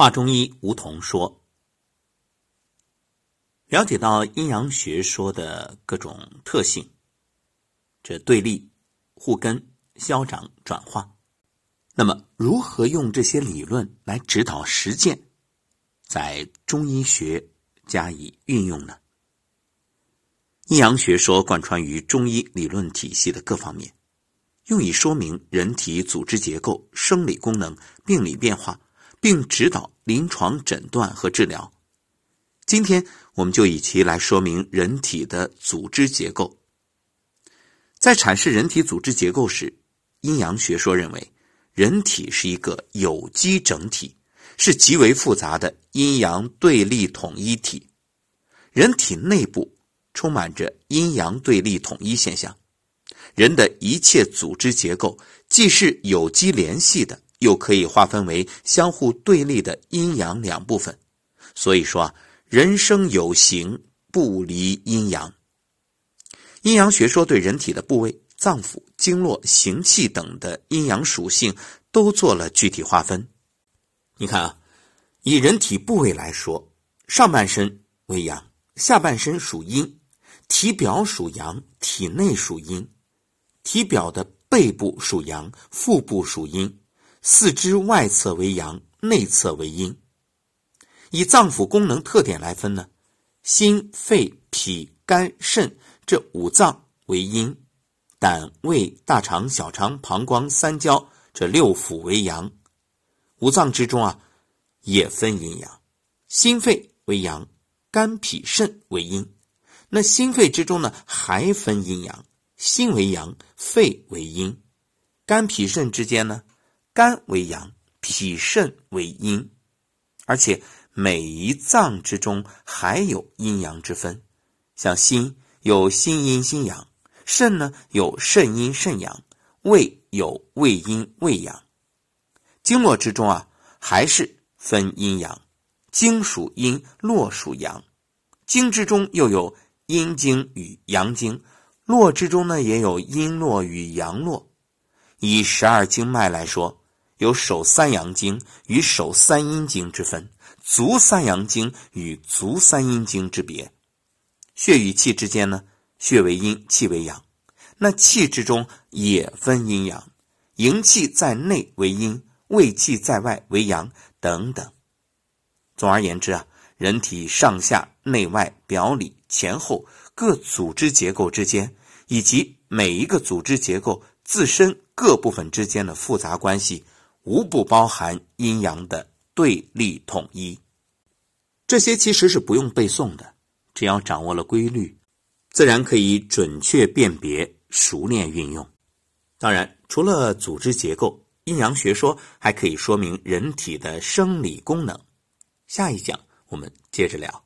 华中医吴桐说：“了解到阴阳学说的各种特性，这对立、互根、消长、转化，那么如何用这些理论来指导实践，在中医学加以运用呢？阴阳学说贯穿于中医理论体系的各方面，用以说明人体组织结构、生理功能、病理变化。”并指导临床诊断和治疗。今天我们就以其来说明人体的组织结构。在阐释人体组织结构时，阴阳学说认为，人体是一个有机整体，是极为复杂的阴阳对立统一体。人体内部充满着阴阳对立统一现象。人的一切组织结构既是有机联系的。又可以划分为相互对立的阴阳两部分，所以说啊，人生有形不离阴阳。阴阳学说对人体的部位、脏腑、经络、行气等的阴阳属性都做了具体划分。你看啊，以人体部位来说，上半身为阳，下半身属阴，体表属阳，体内属阴，体表的背部属阳，腹部属阴。四肢外侧为阳，内侧为阴。以脏腑功能特点来分呢，心、肺、脾、肝、肾这五脏为阴，胆、胃、大肠、小肠、膀胱、三焦这六腑为阳。五脏之中啊，也分阴阳。心肺为阳，肝、脾、肾为阴。那心肺之中呢，还分阴阳，心为阳，肺为阴。肝、脾、肾之间呢？肝为阳，脾肾为阴，而且每一脏之中还有阴阳之分。像心有心阴心阳，肾呢有肾阴肾阳，胃有胃阴胃阳。经络之中啊，还是分阴阳，经属阴，络属阳。经之中又有阴经与阳经，络之中呢也有阴络与阳络。以十二经脉来说。有手三阳经与手三阴经之分，足三阳经与足三阴经之别。血与气之间呢，血为阴，气为阳。那气之中也分阴阳，营气在内为阴，胃气在外为阳等等。总而言之啊，人体上下内外表里前后各组织结构之间，以及每一个组织结构自身各部分之间的复杂关系。无不包含阴阳的对立统一，这些其实是不用背诵的，只要掌握了规律，自然可以准确辨别、熟练运用。当然，除了组织结构，阴阳学说还可以说明人体的生理功能。下一讲我们接着聊。